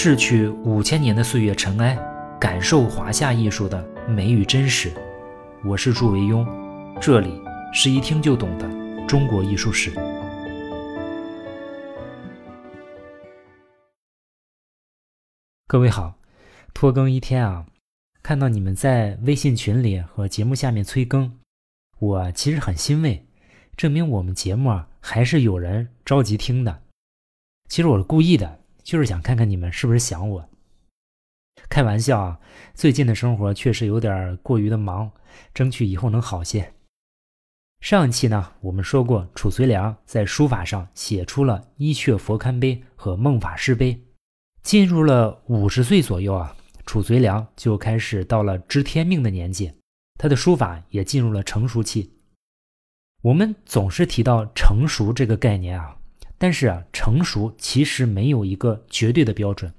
逝去五千年的岁月尘埃，感受华夏艺术的美与真实。我是祝维庸，这里是一听就懂的中国艺术史。各位好，拖更一天啊，看到你们在微信群里和节目下面催更，我其实很欣慰，证明我们节目啊还是有人着急听的。其实我是故意的。就是想看看你们是不是想我。开玩笑啊，最近的生活确实有点过于的忙，争取以后能好些。上一期呢，我们说过褚遂良在书法上写出了伊阙佛龛碑和梦法师碑。进入了五十岁左右啊，褚遂良就开始到了知天命的年纪，他的书法也进入了成熟期。我们总是提到成熟这个概念啊。但是啊，成熟其实没有一个绝对的标准，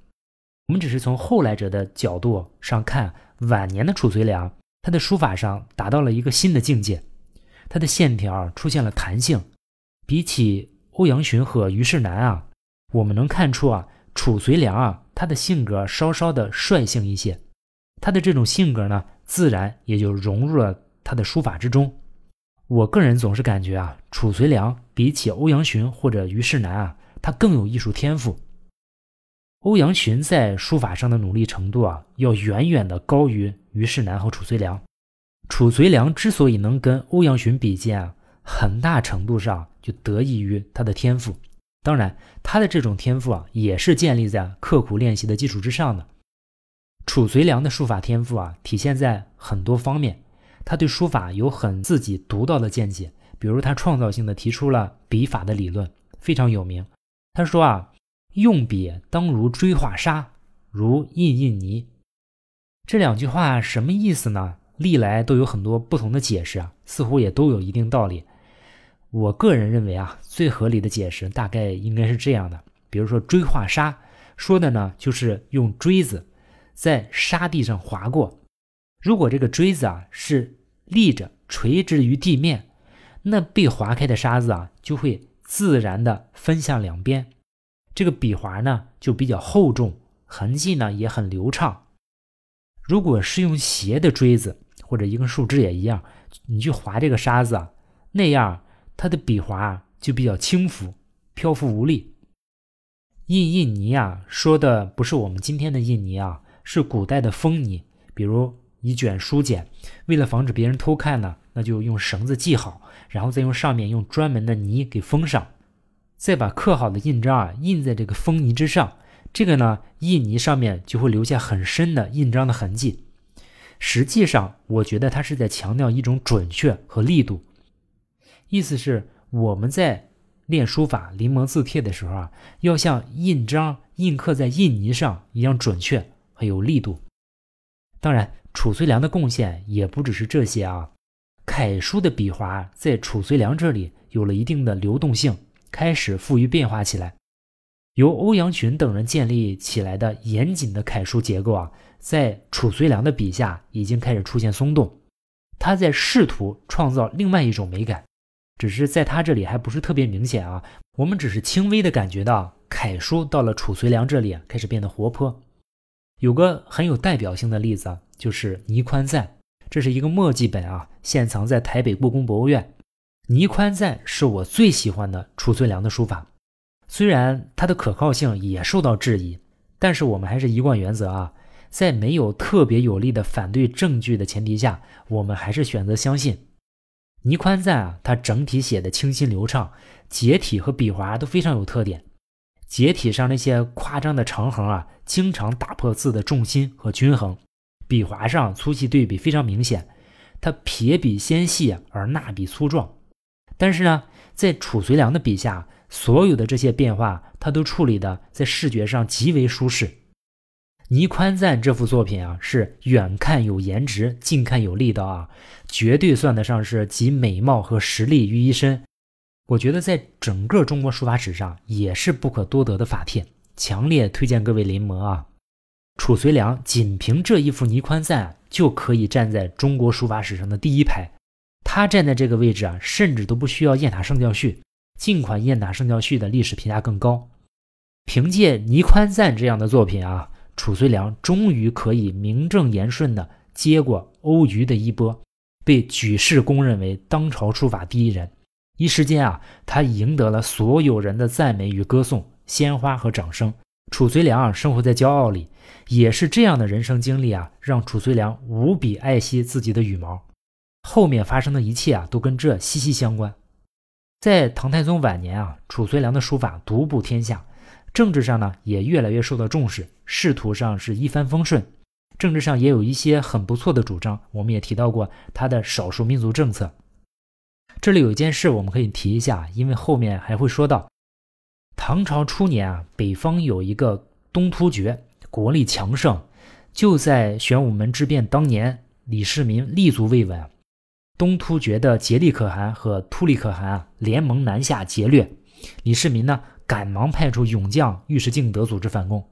我们只是从后来者的角度上看，晚年的褚遂良，他的书法上达到了一个新的境界，他的线条出现了弹性，比起欧阳询和虞世南啊，我们能看出啊，褚遂良啊，他的性格稍稍的率性一些，他的这种性格呢，自然也就融入了他的书法之中。我个人总是感觉啊，褚遂良比起欧阳询或者虞世南啊，他更有艺术天赋。欧阳询在书法上的努力程度啊，要远远的高于虞世南和褚遂良。褚遂良之所以能跟欧阳询比肩啊，很大程度上就得益于他的天赋。当然，他的这种天赋啊，也是建立在刻苦练习的基础之上的。褚遂良的书法天赋啊，体现在很多方面。他对书法有很自己独到的见解，比如他创造性的提出了笔法的理论，非常有名。他说啊，用笔当如锥画沙，如印印泥。这两句话什么意思呢？历来都有很多不同的解释啊，似乎也都有一定道理。我个人认为啊，最合理的解释大概应该是这样的：比如说锥画沙，说的呢就是用锥子在沙地上划过。如果这个锥子啊是立着垂直于地面，那被划开的沙子啊就会自然的分向两边，这个笔划呢就比较厚重，痕迹呢也很流畅。如果是用斜的锥子或者一根树枝也一样，你去划这个沙子啊，那样它的笔划就比较轻浮、漂浮无力。印印泥啊，说的不是我们今天的印泥啊，是古代的封泥，比如。一卷书简，为了防止别人偷看呢，那就用绳子系好，然后再用上面用专门的泥给封上，再把刻好的印章啊印在这个封泥之上，这个呢印泥上面就会留下很深的印章的痕迹。实际上，我觉得他是在强调一种准确和力度，意思是我们在练书法临摹字帖的时候啊，要像印章印刻在印泥上一样准确和有力度。当然。褚遂良的贡献也不只是这些啊，楷书的笔划在褚遂良这里有了一定的流动性，开始富于变化起来。由欧阳询等人建立起来的严谨的楷书结构啊，在褚遂良的笔下已经开始出现松动，他在试图创造另外一种美感，只是在他这里还不是特别明显啊，我们只是轻微的感觉到楷书到了褚遂良这里开始变得活泼。有个很有代表性的例子。就是倪宽赞，这是一个墨迹本啊，现藏在台北故宫博物院。倪宽赞是我最喜欢的褚遂良的书法，虽然它的可靠性也受到质疑，但是我们还是一贯原则啊，在没有特别有力的反对证据的前提下，我们还是选择相信倪宽赞啊。他整体写的清新流畅，结体和笔划都非常有特点。结体上那些夸张的长横啊，经常打破字的重心和均衡。笔划上粗细对比非常明显，它撇笔纤细而捺笔粗壮。但是呢，在褚遂良的笔下，所有的这些变化，他都处理的在视觉上极为舒适。倪宽赞这幅作品啊，是远看有颜值，近看有力道啊，绝对算得上是集美貌和实力于一身。我觉得在整个中国书法史上，也是不可多得的法帖，强烈推荐各位临摹啊。褚遂良仅凭这一幅倪宽赞就可以站在中国书法史上的第一排，他站在这个位置啊，甚至都不需要雁塔圣教序。近款雁塔圣教序的历史评价更高。凭借《倪宽赞》这样的作品啊，褚遂良终于可以名正言顺地接过欧瑜的衣钵，被举世公认为当朝书法第一人。一时间啊，他赢得了所有人的赞美与歌颂、鲜花和掌声。褚遂良啊，生活在骄傲里，也是这样的人生经历啊，让褚遂良无比爱惜自己的羽毛。后面发生的一切啊，都跟这息息相关。在唐太宗晚年啊，褚遂良的书法独步天下，政治上呢也越来越受到重视，仕途上是一帆风顺，政治上也有一些很不错的主张。我们也提到过他的少数民族政策。这里有一件事我们可以提一下，因为后面还会说到。唐朝初年啊，北方有一个东突厥，国力强盛。就在玄武门之变当年，李世民立足未稳，东突厥的颉利可汗和突利可汗啊联盟南下劫掠。李世民呢，赶忙派出勇将尉迟敬德组织反攻。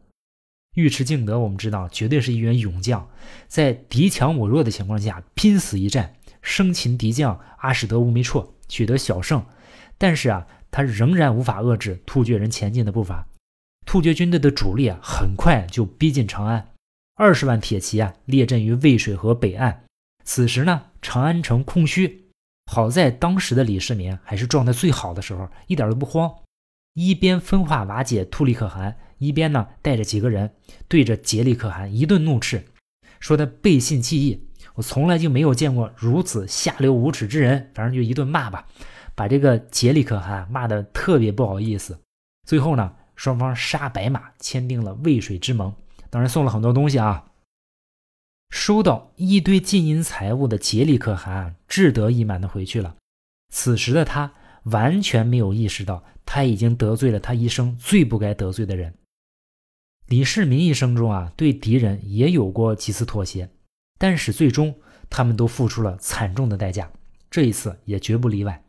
尉迟敬德我们知道，绝对是一员勇将，在敌强我弱的情况下拼死一战，生擒敌将阿史德乌梅绰，取得小胜。但是啊。他仍然无法遏制突厥人前进的步伐，突厥军队的主力啊，很快就逼近长安，二十万铁骑啊，列阵于渭水河北岸。此时呢，长安城空虚。好在当时的李世民还是状态最好的时候，一点都不慌，一边分化瓦解突利可汗，一边呢，带着几个人对着颉利可汗一顿怒斥，说他背信弃义，我从来就没有见过如此下流无耻之人，反正就一顿骂吧。把这个杰里可汗骂得特别不好意思，最后呢，双方杀白马，签订了渭水之盟。当然送了很多东西啊。收到一堆金银财物的杰里可汗志得意满的回去了。此时的他完全没有意识到，他已经得罪了他一生最不该得罪的人。李世民一生中啊，对敌人也有过几次妥协，但是最终他们都付出了惨重的代价，这一次也绝不例外。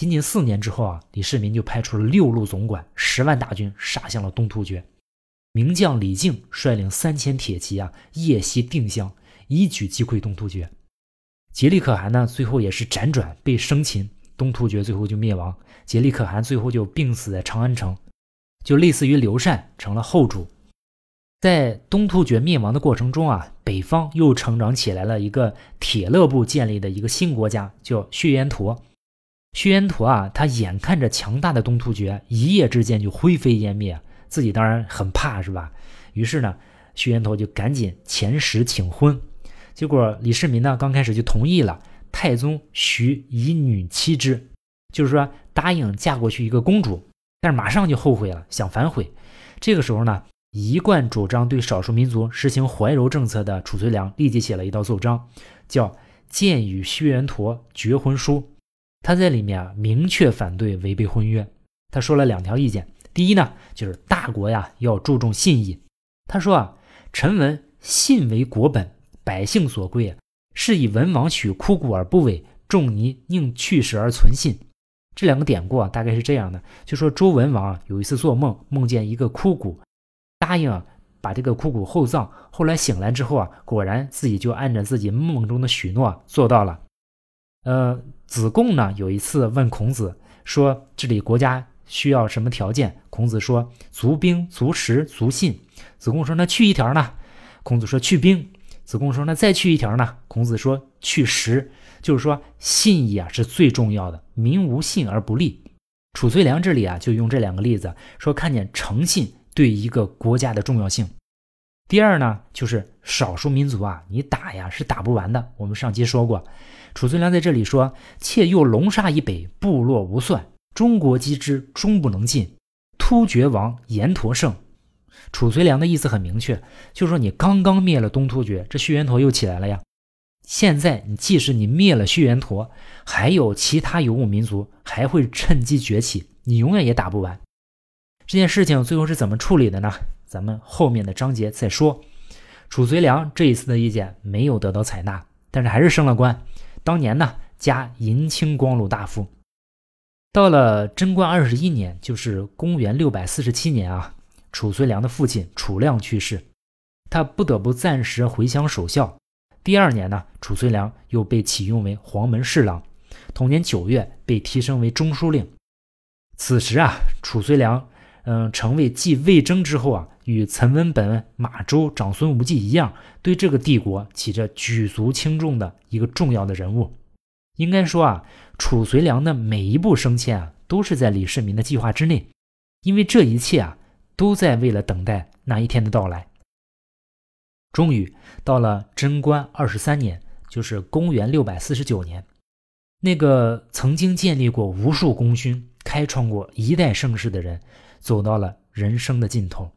仅仅四年之后啊，李世民就派出了六路总管、十万大军杀向了东突厥。名将李靖率领三千铁骑啊，夜袭定襄，一举击溃东突厥。颉利可汗呢，最后也是辗转被生擒，东突厥最后就灭亡。颉利可汗最后就病死在长安城，就类似于刘禅成了后主。在东突厥灭亡的过程中啊，北方又成长起来了一个铁勒部建立的一个新国家，叫血渊陀。薛延陀啊，他眼看着强大的东突厥一夜之间就灰飞烟灭，自己当然很怕，是吧？于是呢，薛延陀就赶紧遣使请婚。结果李世民呢，刚开始就同意了，太宗许以女妻之，就是说答应嫁过去一个公主。但是马上就后悔了，想反悔。这个时候呢，一贯主张对少数民族实行怀柔政策的褚遂良立即写了一道奏章，叫《荐与薛延陀绝婚书》。他在里面啊明确反对违背婚约。他说了两条意见，第一呢就是大国呀要注重信义。他说啊，臣闻信为国本，百姓所归，是以文王许枯骨而不违，仲尼宁去世而存信。这两个典故啊大概是这样的：就说周文王啊有一次做梦，梦见一个枯骨，答应啊把这个枯骨厚葬。后来醒来之后啊，果然自己就按照自己梦中的许诺做到了。呃，子贡呢有一次问孔子说：“治理国家需要什么条件？”孔子说：“足兵、足食、足信。”子贡说：“那去一条呢？”孔子说：“去兵。”子贡说：“那再去一条呢？”孔子说：“去食。”就是说，信义啊是最重要的，民无信而不立。褚遂良这里啊就用这两个例子说，看见诚信对一个国家的重要性。第二呢，就是少数民族啊，你打呀是打不完的。我们上期说过。褚遂良在这里说：“妾又龙沙以北，部落无算，中国击之，终不能进。突厥王延陀胜。”褚遂良的意思很明确，就是说你刚刚灭了东突厥，这血延陀又起来了呀。现在你即使你灭了血延陀，还有其他游牧民族还会趁机崛起，你永远也打不完。这件事情最后是怎么处理的呢？咱们后面的章节再说。褚遂良这一次的意见没有得到采纳，但是还是升了官。当年呢，加银青光禄大夫。到了贞观二十一年，就是公元六百四十七年啊，褚遂良的父亲褚亮去世，他不得不暂时回乡守孝。第二年呢，褚遂良又被启用为黄门侍郎，同年九月被提升为中书令。此时啊，褚遂良嗯，成为继魏征之后啊，与岑文本、马周、长孙无忌一样，对这个帝国起着举足轻重的一个重要的人物。应该说啊，褚遂良的每一步升迁啊，都是在李世民的计划之内，因为这一切啊，都在为了等待那一天的到来。终于到了贞观二十三年，就是公元六百四十九年，那个曾经建立过无数功勋、开创过一代盛世的人，走到了人生的尽头。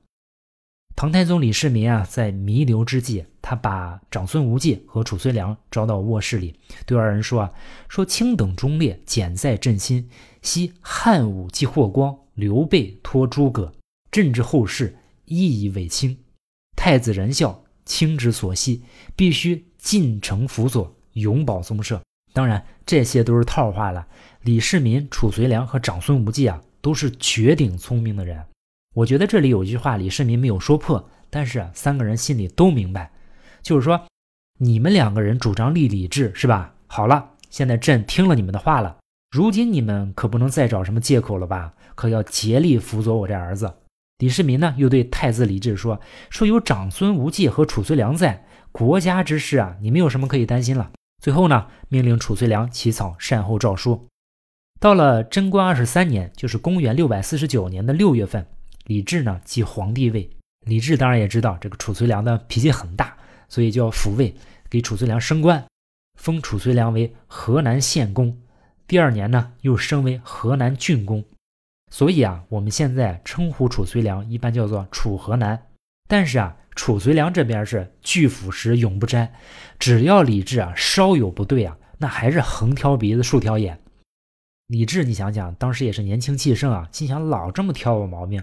唐太宗李世民啊，在弥留之际，他把长孙无忌和褚遂良招到卧室里，对二人说：“啊，说卿等忠烈，简在朕心。昔汉武继霍光，刘备托诸葛，朕之后世，一以为卿。太子仁孝，卿之所系，必须尽诚辅佐，永保宗社。当然，这些都是套话了。李世民、褚遂良和长孙无忌啊，都是绝顶聪明的人。”我觉得这里有一句话，李世民没有说破，但是三个人心里都明白，就是说，你们两个人主张立李治，是吧？好了，现在朕听了你们的话了，如今你们可不能再找什么借口了吧？可要竭力辅佐我这儿子。李世民呢，又对太子李治说：“说有长孙无忌和褚遂良在，国家之事啊，你没有什么可以担心了。”最后呢，命令褚遂良起草善后诏书。到了贞观二十三年，就是公元六百四十九年的六月份。李治呢继皇帝位，李治当然也知道这个褚遂良的脾气很大，所以就要抚慰，给褚遂良升官，封褚遂良为河南县公。第二年呢，又升为河南郡公。所以啊，我们现在称呼褚遂良一般叫做楚河南。但是啊，褚遂良这边是拒腐蚀永不沾，只要李治啊稍有不对啊，那还是横挑鼻子竖挑眼。李治，你想想，当时也是年轻气盛啊，心想老这么挑我毛病，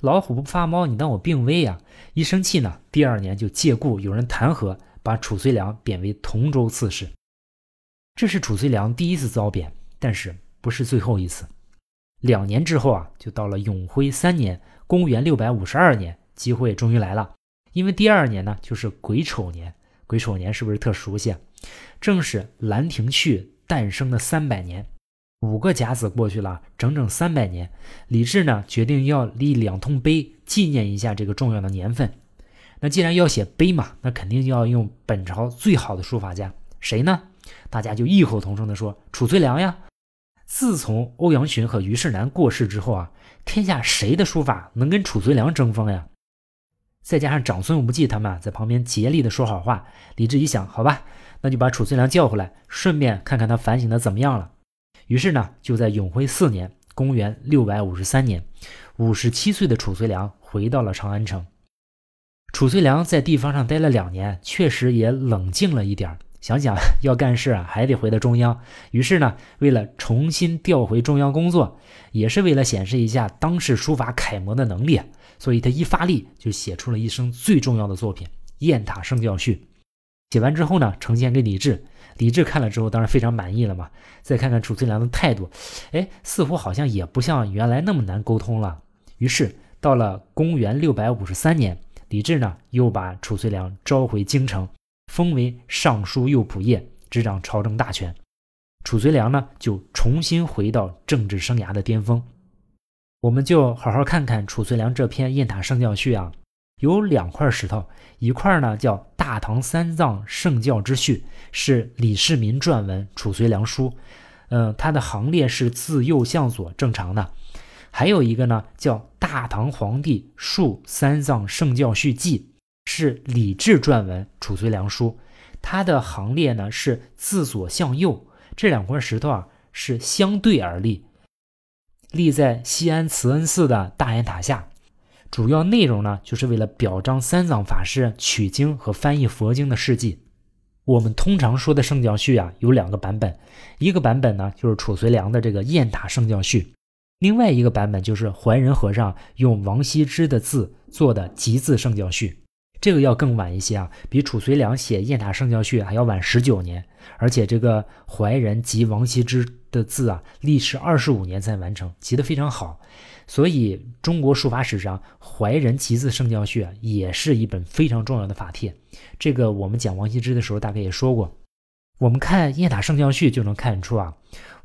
老虎不发猫，你当我病危呀？一生气呢，第二年就借故有人弹劾，把褚遂良贬为同州刺史。这是褚遂良第一次遭贬，但是不是最后一次。两年之后啊，就到了永徽三年，公元六百五十二年，机会终于来了，因为第二年呢就是癸丑年，癸丑年是不是特熟悉？啊正是《兰亭序》诞生的三百年。五个甲子过去了，整整三百年。李治呢，决定要立两通碑，纪念一下这个重要的年份。那既然要写碑嘛，那肯定要用本朝最好的书法家，谁呢？大家就异口同声地说：“褚遂良呀！”自从欧阳询和虞世南过世之后啊，天下谁的书法能跟褚遂良争锋呀？再加上长孙无忌他们在旁边竭力的说好话，李治一想，好吧，那就把褚遂良叫回来，顺便看看他反省的怎么样了。于是呢，就在永徽四年（公元六百五十三年），五十七岁的褚遂良回到了长安城。褚遂良在地方上待了两年，确实也冷静了一点想想 要干事啊，还得回到中央。于是呢，为了重新调回中央工作，也是为了显示一下当世书法楷模的能力，所以他一发力就写出了一生最重要的作品《雁塔圣教序》。写完之后呢，呈现给李治。李治看了之后，当然非常满意了嘛。再看看褚遂良的态度，哎，似乎好像也不像原来那么难沟通了。于是到了公元六百五十三年，李治呢又把褚遂良召回京城，封为尚书右仆射，执掌朝政大权。褚遂良呢就重新回到政治生涯的巅峰。我们就好好看看褚遂良这篇《雁塔圣教序》啊。有两块石头，一块呢叫《大唐三藏圣教之序》，是李世民撰文，褚遂良书，嗯，它的行列是自右向左正常的。还有一个呢叫《大唐皇帝述三藏圣教序记》，是李治撰文，褚遂良书，它的行列呢是自左向右。这两块石头啊是相对而立，立在西安慈恩寺的大雁塔下。主要内容呢，就是为了表彰三藏法师取经和翻译佛经的事迹。我们通常说的圣教序啊，有两个版本，一个版本呢就是褚遂良的这个雁塔圣教序，另外一个版本就是怀仁和尚用王羲之的字做的集字圣教序。这个要更晚一些啊，比褚遂良写雁塔圣教序还要晚十九年，而且这个怀仁集王羲之的字啊，历时二十五年才完成，集得非常好。所以，中国书法史上怀仁集字圣教序，也是一本非常重要的法帖。这个我们讲王羲之的时候，大概也说过。我们看《雁塔圣教序》就能看出啊，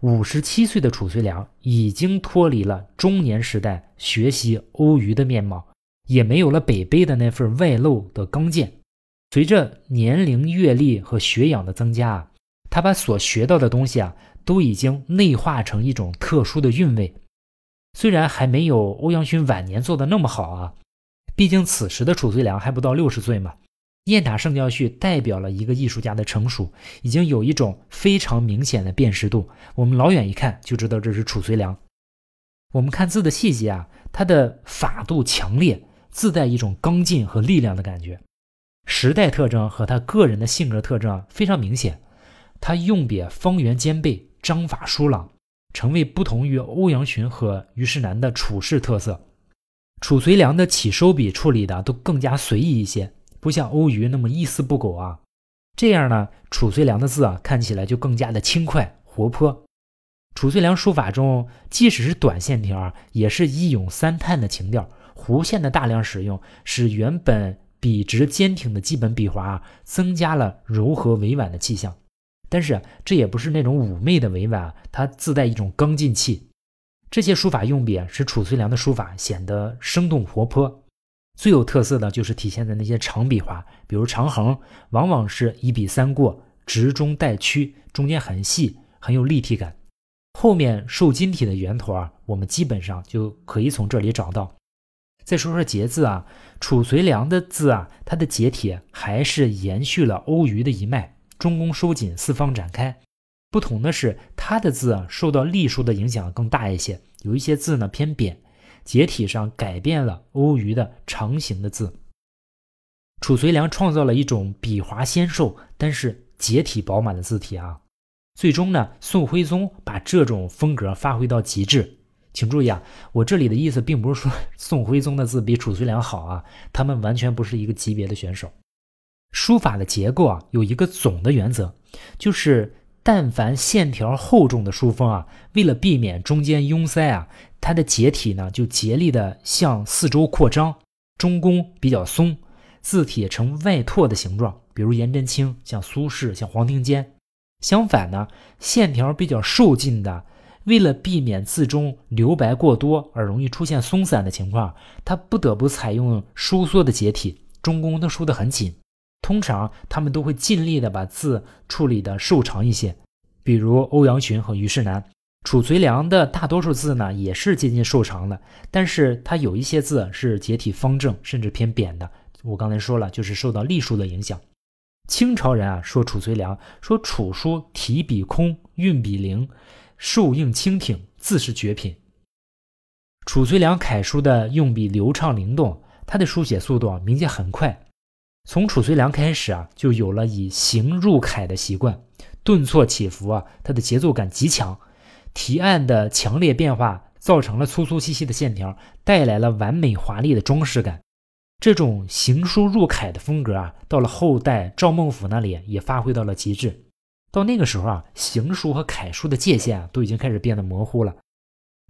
五十七岁的褚遂良已经脱离了中年时代学习欧瑜的面貌，也没有了北碑的那份外露的刚健。随着年龄、阅历和学养的增加啊，他把所学到的东西啊，都已经内化成一种特殊的韵味。虽然还没有欧阳询晚年做的那么好啊，毕竟此时的褚遂良还不到六十岁嘛。雁塔圣教序代表了一个艺术家的成熟，已经有一种非常明显的辨识度。我们老远一看就知道这是褚遂良。我们看字的细节啊，它的法度强烈，自带一种刚劲和力量的感觉。时代特征和他个人的性格特征非常明显。他用笔方圆兼备，章法疏朗。成为不同于欧阳询和虞世南的处事特色。褚遂良的起收笔处理的都更加随意一些，不像欧瑜那么一丝不苟啊。这样呢，褚遂良的字啊看起来就更加的轻快活泼。褚遂良书法中，即使是短线条，也是一咏三叹的情调。弧线的大量使用，使原本笔直坚挺的基本笔画增加了柔和委婉的气象。但是这也不是那种妩媚的委婉，它自带一种刚劲气。这些书法用笔使褚遂良的书法显得生动活泼。最有特色的就是体现在那些长笔画，比如长横，往往是一笔三过，直中带曲，中间很细，很有立体感。后面瘦金体的圆头啊，我们基本上就可以从这里找到。再说说结字啊，褚遂良的字啊，它的结体还是延续了欧瑜的一脉。中宫收紧，四方展开。不同的是，他的字啊受到隶书的影响更大一些，有一些字呢偏扁，结体上改变了欧瑜的长形的字。褚遂良创造了一种笔划纤瘦，但是结体饱满的字体啊。最终呢，宋徽宗把这种风格发挥到极致。请注意啊，我这里的意思并不是说宋徽宗的字比褚遂良好啊，他们完全不是一个级别的选手。书法的结构啊，有一个总的原则，就是但凡线条厚重的书风啊，为了避免中间拥塞啊，它的结体呢就竭力的向四周扩张，中宫比较松，字体呈外拓的形状，比如颜真卿、像苏轼、像黄庭坚。相反呢，线条比较瘦劲的，为了避免字中留白过多而容易出现松散的情况，他不得不采用收缩的结体，中宫都收得很紧。通常他们都会尽力的把字处理的瘦长一些，比如欧阳询和虞世南。褚遂良的大多数字呢也是接近瘦长的，但是他有一些字是结体方正，甚至偏扁的。我刚才说了，就是受到隶书的影响。清朝人啊说褚遂良说楚书提笔空，运笔灵，瘦硬轻挺，字是绝品。褚遂良楷书的用笔流畅灵动，他的书写速度啊明显很快。从褚遂良开始啊，就有了以形入楷的习惯，顿挫起伏啊，它的节奏感极强，提案的强烈变化造成了粗粗细细的线条，带来了完美华丽的装饰感。这种行书入楷的风格啊，到了后代赵孟俯那里也发挥到了极致。到那个时候啊，行书和楷书的界限啊，都已经开始变得模糊了。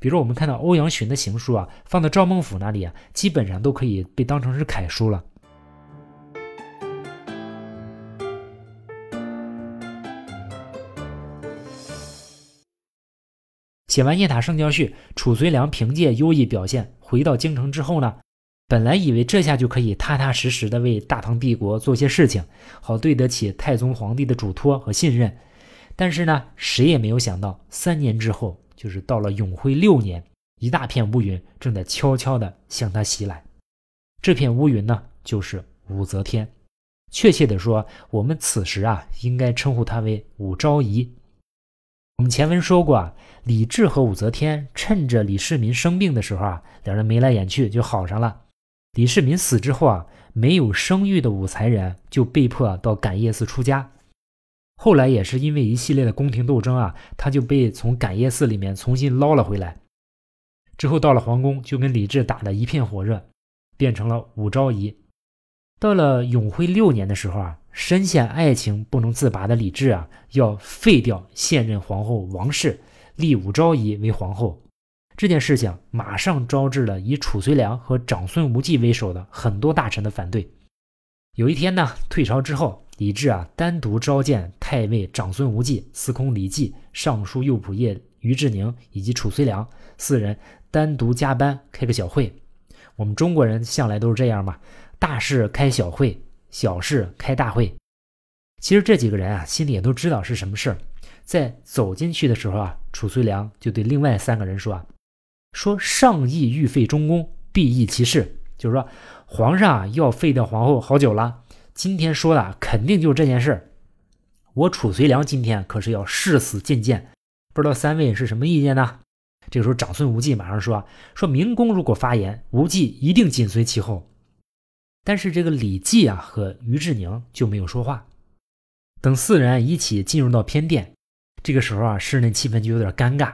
比如我们看到欧阳询的行书啊，放到赵孟俯那里啊，基本上都可以被当成是楷书了。写完《雁塔圣教序》，褚遂良凭借优异表现回到京城之后呢，本来以为这下就可以踏踏实实的为大唐帝国做些事情，好对得起太宗皇帝的嘱托和信任。但是呢，谁也没有想到，三年之后，就是到了永徽六年，一大片乌云正在悄悄地向他袭来。这片乌云呢，就是武则天。确切的说，我们此时啊，应该称呼她为武昭仪。我们前文说过啊，李治和武则天趁着李世民生病的时候啊，两人眉来眼去就好上了。李世民死之后啊，没有生育的武才人就被迫到感业寺出家。后来也是因为一系列的宫廷斗争啊，他就被从感业寺里面重新捞了回来。之后到了皇宫，就跟李治打得一片火热，变成了武昭仪。到了永徽六年的时候啊。深陷爱情不能自拔的李治啊，要废掉现任皇后王氏，立武昭仪为皇后。这件事情马上招致了以褚遂良和长孙无忌为首的很多大臣的反对。有一天呢，退朝之后，李治啊单独召见太尉长孙无忌、司空李绩、尚书右仆射于志宁以及褚遂良四人单独加班开个小会。我们中国人向来都是这样嘛，大事开小会，小事开大会。其实这几个人啊，心里也都知道是什么事儿。在走进去的时候啊，褚遂良就对另外三个人说啊：“说上意欲废中宫，必议其事。”就是说，皇上啊要废掉皇后好久了，今天说的肯定就是这件事。我褚遂良今天可是要誓死进谏，不知道三位是什么意见呢？这个时候，长孙无忌马上说：“说明公如果发言，无忌一定紧随其后。”但是这个李绩啊和于志宁就没有说话。等四人一起进入到偏殿，这个时候啊，室内气氛就有点尴尬。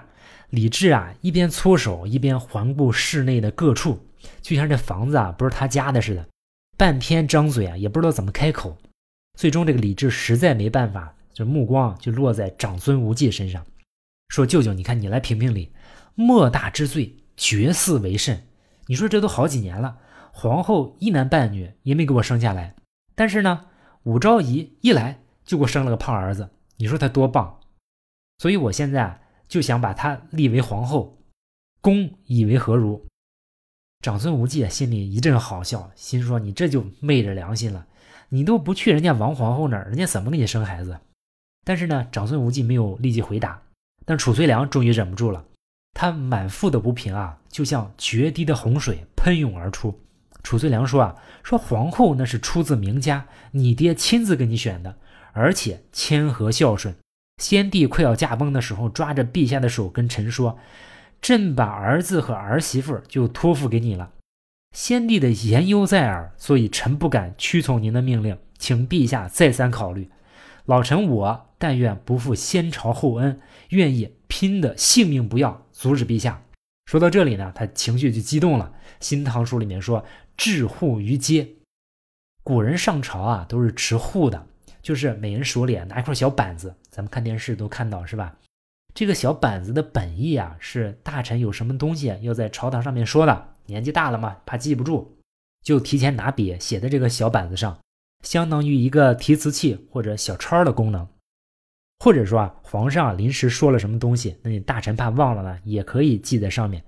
李治啊一边搓手，一边环顾室内的各处，就像这房子啊不是他家的似的，半天张嘴啊也不知道怎么开口。最终，这个李治实在没办法，这目光就落在长孙无忌身上，说：“舅舅，你看你来评评理。”莫大之罪，绝嗣为甚？你说这都好几年了，皇后一男半女也没给我生下来。但是呢，武昭仪一来就给我生了个胖儿子，你说他多棒！所以我现在就想把她立为皇后，公以为何如？长孙无忌心里一阵好笑，心说你这就昧着良心了，你都不去人家王皇后那儿，人家怎么给你生孩子？但是呢，长孙无忌没有立即回答，但褚遂良终于忍不住了。他满腹的不平啊，就像决堤的洪水喷涌而出。褚遂良说啊，说皇后那是出自名家，你爹亲自给你选的，而且谦和孝顺。先帝快要驾崩的时候，抓着陛下的手跟臣说：“朕把儿子和儿媳妇就托付给你了。”先帝的言犹在耳，所以臣不敢屈从您的命令，请陛下再三考虑。老臣我但愿不负先朝厚恩，愿意拼的性命不要。阻止陛下。说到这里呢，他情绪就激动了。《新唐书》里面说：“置护于阶。”古人上朝啊，都是持护的，就是每人手里拿一块小板子。咱们看电视都看到是吧？这个小板子的本意啊，是大臣有什么东西要在朝堂上面说的，年纪大了嘛，怕记不住，就提前拿笔写在这个小板子上，相当于一个提词器或者小抄的功能。或者说啊，皇上临时说了什么东西，那你大臣怕忘了呢，也可以记在上面。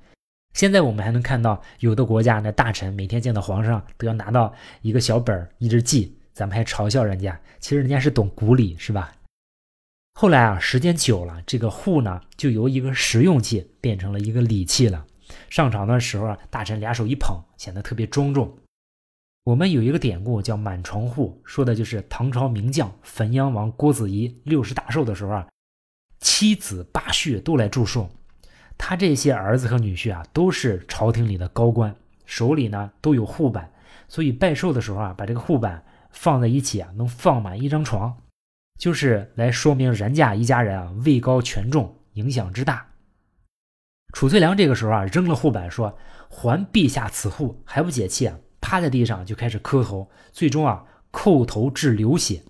现在我们还能看到有的国家那大臣每天见到皇上都要拿到一个小本儿一直记，咱们还嘲笑人家，其实人家是懂古礼，是吧？后来啊，时间久了，这个户呢就由一个实用器变成了一个礼器了。上朝的时候啊，大臣俩手一捧，显得特别庄重。我们有一个典故叫满床户，说的就是唐朝名将汾阳王郭子仪六十大寿的时候啊，七子八婿都来祝寿。他这些儿子和女婿啊，都是朝廷里的高官，手里呢都有护板，所以拜寿的时候啊，把这个护板放在一起啊，能放满一张床，就是来说明人家一家人啊位高权重，影响之大。褚遂良这个时候啊，扔了护板说：“还陛下此户，还不解气啊？”趴在地上就开始磕头，最终啊叩头致流血。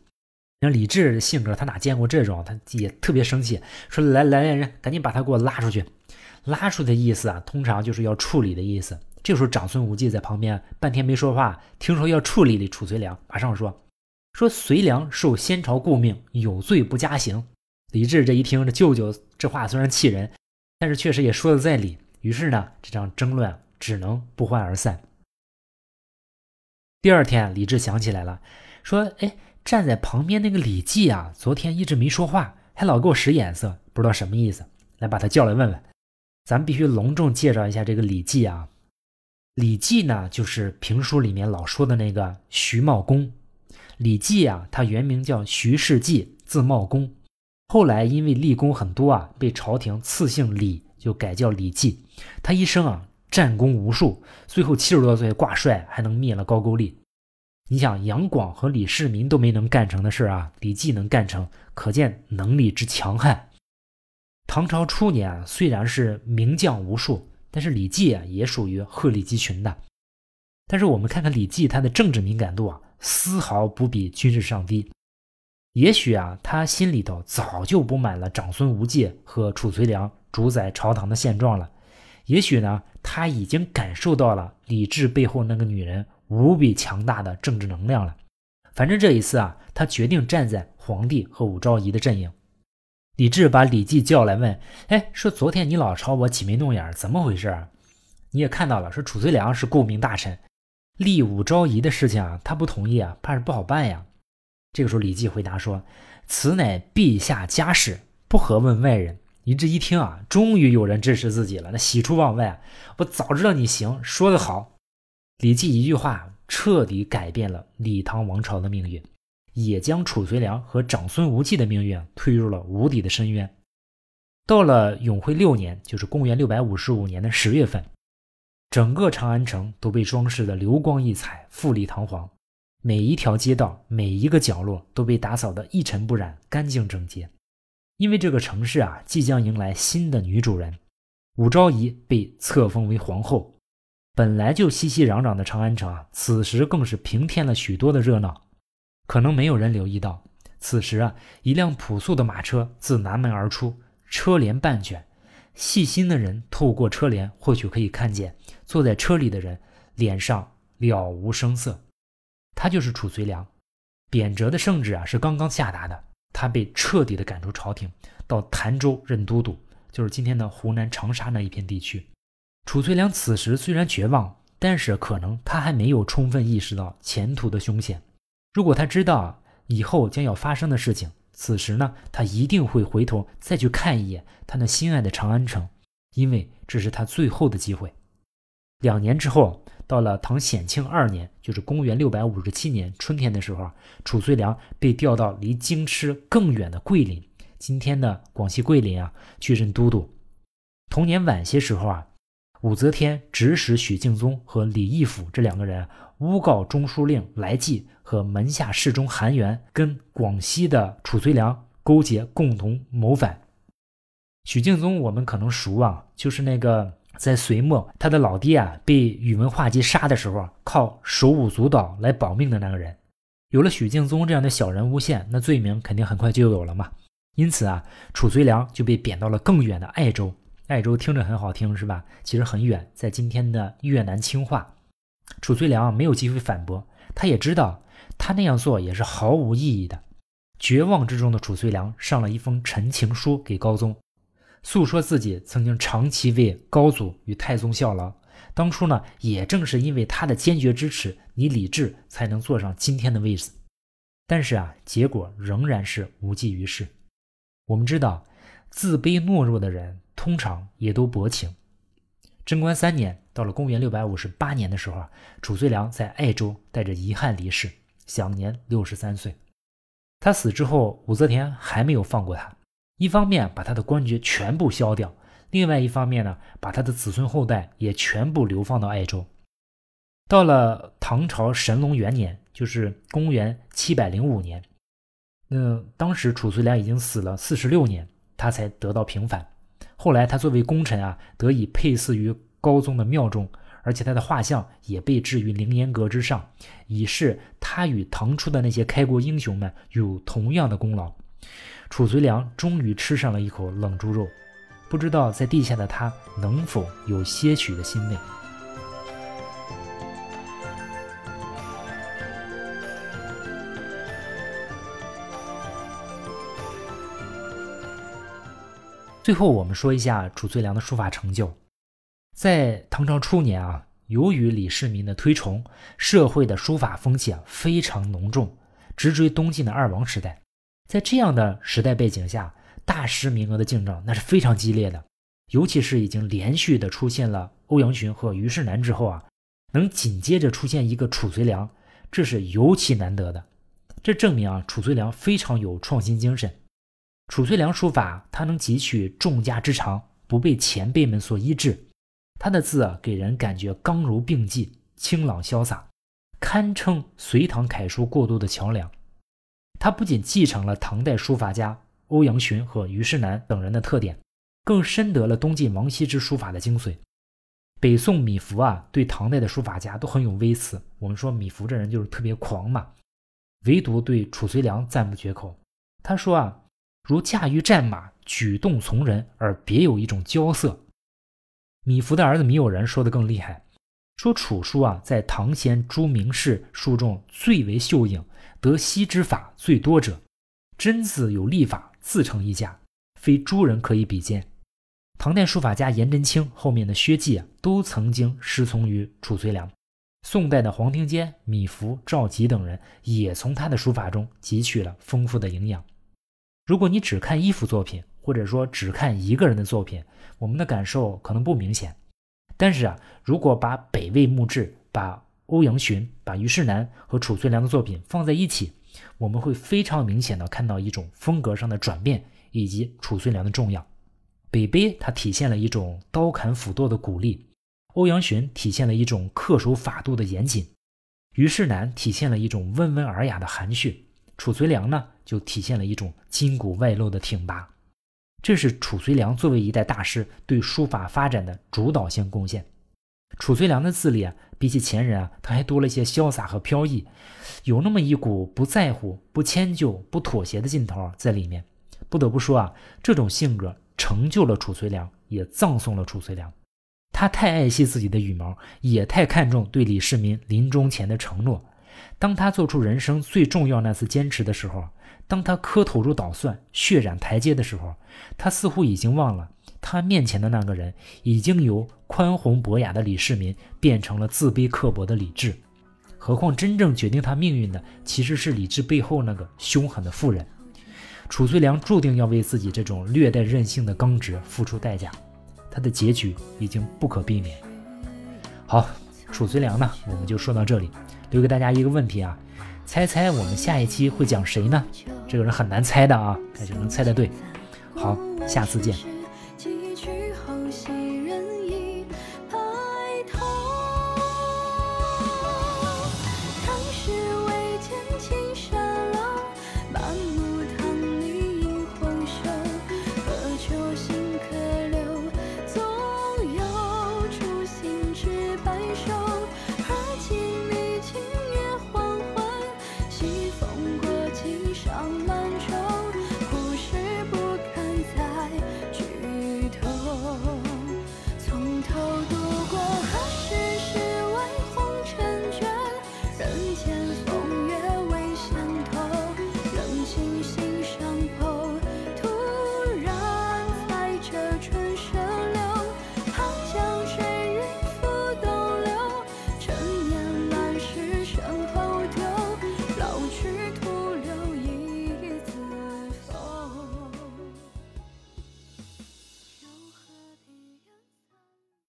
那李治的性格，他哪见过这种？他也特别生气，说：“来来人，赶紧把他给我拉出去！”拉出的意思啊，通常就是要处理的意思。这时候，长孙无忌在旁边半天没说话，听说要处理李褚遂良，马上说：“说遂良受先朝顾命，有罪不加刑。”李治这一听，这舅舅这话虽然气人，但是确实也说的在理。于是呢，这场争论只能不欢而散。第二天，李治想起来了，说：“哎，站在旁边那个李绩啊，昨天一直没说话，还老给我使眼色，不知道什么意思。来，把他叫来问问。咱们必须隆重介绍一下这个李绩啊。李绩呢，就是评书里面老说的那个徐茂公。李绩啊，他原名叫徐世绩，字茂公。后来因为立功很多啊，被朝廷赐姓李，就改叫李绩。他一生啊。”战功无数，最后七十多岁挂帅，还能灭了高句丽。你想杨广和李世民都没能干成的事啊，李绩能干成，可见能力之强悍。唐朝初年，虽然是名将无数，但是李绩啊也属于鹤立鸡群的。但是我们看看李绩他的政治敏感度啊，丝毫不比军事上低。也许啊，他心里头早就不满了长孙无忌和褚遂良主宰朝堂的现状了。也许呢，他已经感受到了李治背后那个女人无比强大的政治能量了，反正这一次啊，他决定站在皇帝和武昭仪的阵营。李治把李绩叫来问：“哎，说昨天你老朝我挤眉弄眼，怎么回事啊？你也看到了，说褚遂良是顾命大臣，立武昭仪的事情啊，他不同意啊，怕是不好办呀。”这个时候，李绩回答说：“此乃陛下家事，不合问外人。”李治一听啊，终于有人支持自己了，那喜出望外。我早知道你行，说得好。李绩一句话，彻底改变了李唐王朝的命运。也将褚遂良和长孙无忌的命运推入了无底的深渊。到了永徽六年，就是公元六百五十五年的十月份，整个长安城都被装饰的流光溢彩、富丽堂皇，每一条街道、每一个角落都被打扫得一尘不染、干净整洁。因为这个城市啊，即将迎来新的女主人，武昭仪被册封为皇后。本来就熙熙攘攘的长安城啊，此时更是平添了许多的热闹。可能没有人留意到，此时啊，一辆朴素的马车自南门而出，车帘半卷。细心的人透过车帘，或许可以看见坐在车里的人脸上了无声色。他就是褚遂良。贬谪的圣旨啊，是刚刚下达的，他被彻底的赶出朝廷，到潭州任都督，就是今天的湖南长沙那一片地区。褚遂良此时虽然绝望，但是可能他还没有充分意识到前途的凶险。如果他知道以后将要发生的事情，此时呢，他一定会回头再去看一眼他那心爱的长安城，因为这是他最后的机会。两年之后，到了唐显庆二年，就是公元六百五十七年春天的时候，褚遂良被调到离京师更远的桂林，今天的广西桂林啊，去任都督。同年晚些时候啊，武则天指使许敬宗和李义府这两个人诬告中书令来济。和门下侍中韩元跟广西的褚遂良勾结，共同谋反。许敬宗我们可能熟啊，就是那个在隋末他的老爹啊被宇文化及杀的时候，靠手舞足蹈来保命的那个人。有了许敬宗这样的小人诬陷，那罪名肯定很快就有了嘛。因此啊，褚遂良就被贬到了更远的爱州。爱州听着很好听是吧？其实很远，在今天的越南清化。褚遂良没有机会反驳，他也知道。他那样做也是毫无意义的。绝望之中的褚遂良上了一封陈情书给高宗，诉说自己曾经长期为高祖与太宗效劳。当初呢，也正是因为他的坚决支持，你李治才能坐上今天的位子。但是啊，结果仍然是无济于事。我们知道，自卑懦弱的人通常也都薄情。贞观三年，到了公元六百五十八年的时候啊，褚遂良在爱州带着遗憾离世。享年六十三岁。他死之后，武则天还没有放过他。一方面把他的官爵全部削掉，另外一方面呢，把他的子孙后代也全部流放到爱州。到了唐朝神龙元年，就是公元七百零五年，那当时褚遂良已经死了四十六年，他才得到平反。后来他作为功臣啊，得以配祀于高宗的庙中。而且他的画像也被置于凌烟阁之上，以示他与唐初的那些开国英雄们有同样的功劳。褚遂良终于吃上了一口冷猪肉，不知道在地下的他能否有些许的欣慰。最后，我们说一下褚遂良的书法成就。在唐朝初年啊，由于李世民的推崇，社会的书法风气啊非常浓重，直追东晋的二王时代。在这样的时代背景下，大师名额的竞争那是非常激烈的。尤其是已经连续的出现了欧阳询和虞世南之后啊，能紧接着出现一个褚遂良，这是尤其难得的。这证明啊，褚遂良非常有创新精神。褚遂良书法，他能汲取众家之长，不被前辈们所抑制。他的字啊，给人感觉刚柔并济、清朗潇洒，堪称隋唐楷书过渡的桥梁。他不仅继承了唐代书法家欧阳询和虞世南等人的特点，更深得了东晋王羲之书法的精髓。北宋米芾啊，对唐代的书法家都很有微词。我们说米芾这人就是特别狂嘛，唯独对褚遂良赞不绝口。他说啊，如驾驭战马，举动从人，而别有一种骄色。米芾的儿子米友仁说的更厉害，说楚书啊，在唐贤诸名士书中最为秀颖，得西之法最多者，真子有立法，自成一家，非诸人可以比肩。唐代书法家颜真卿后面的薛稷啊，都曾经师从于褚遂良。宋代的黄庭坚、米芾、赵佶等人也从他的书法中汲取了丰富的营养。如果你只看一幅作品，或者说只看一个人的作品，我们的感受可能不明显。但是啊，如果把北魏墓志、把欧阳询、把虞世南和褚遂良的作品放在一起，我们会非常明显的看到一种风格上的转变，以及褚遂良的重要。北碑它体现了一种刀砍斧剁的鼓励，欧阳询体现了一种恪守法度的严谨，虞世南体现了一种温文尔雅的含蓄，褚遂良呢就体现了一种筋骨外露的挺拔。这是褚遂良作为一代大师对书法发展的主导性贡献。褚遂良的字里啊，比起前人啊，他还多了一些潇洒和飘逸，有那么一股不在乎、不迁就、不妥协的劲头在里面。不得不说啊，这种性格。成就了褚遂良，也葬送了褚遂良。他太爱惜自己的羽毛，也太看重对李世民临终前的承诺。当他做出人生最重要那次坚持的时候，当他磕头如捣蒜、血染台阶的时候，他似乎已经忘了，他面前的那个人已经由宽宏博雅的李世民变成了自卑刻薄的李治。何况真正决定他命运的，其实是李治背后那个凶狠的妇人。褚遂良注定要为自己这种略带任性的刚直付出代价，他的结局已经不可避免。好，褚遂良呢，我们就说到这里。留给大家一个问题啊，猜猜我们下一期会讲谁呢？这个人很难猜的啊，看谁能猜得对。好，下次见。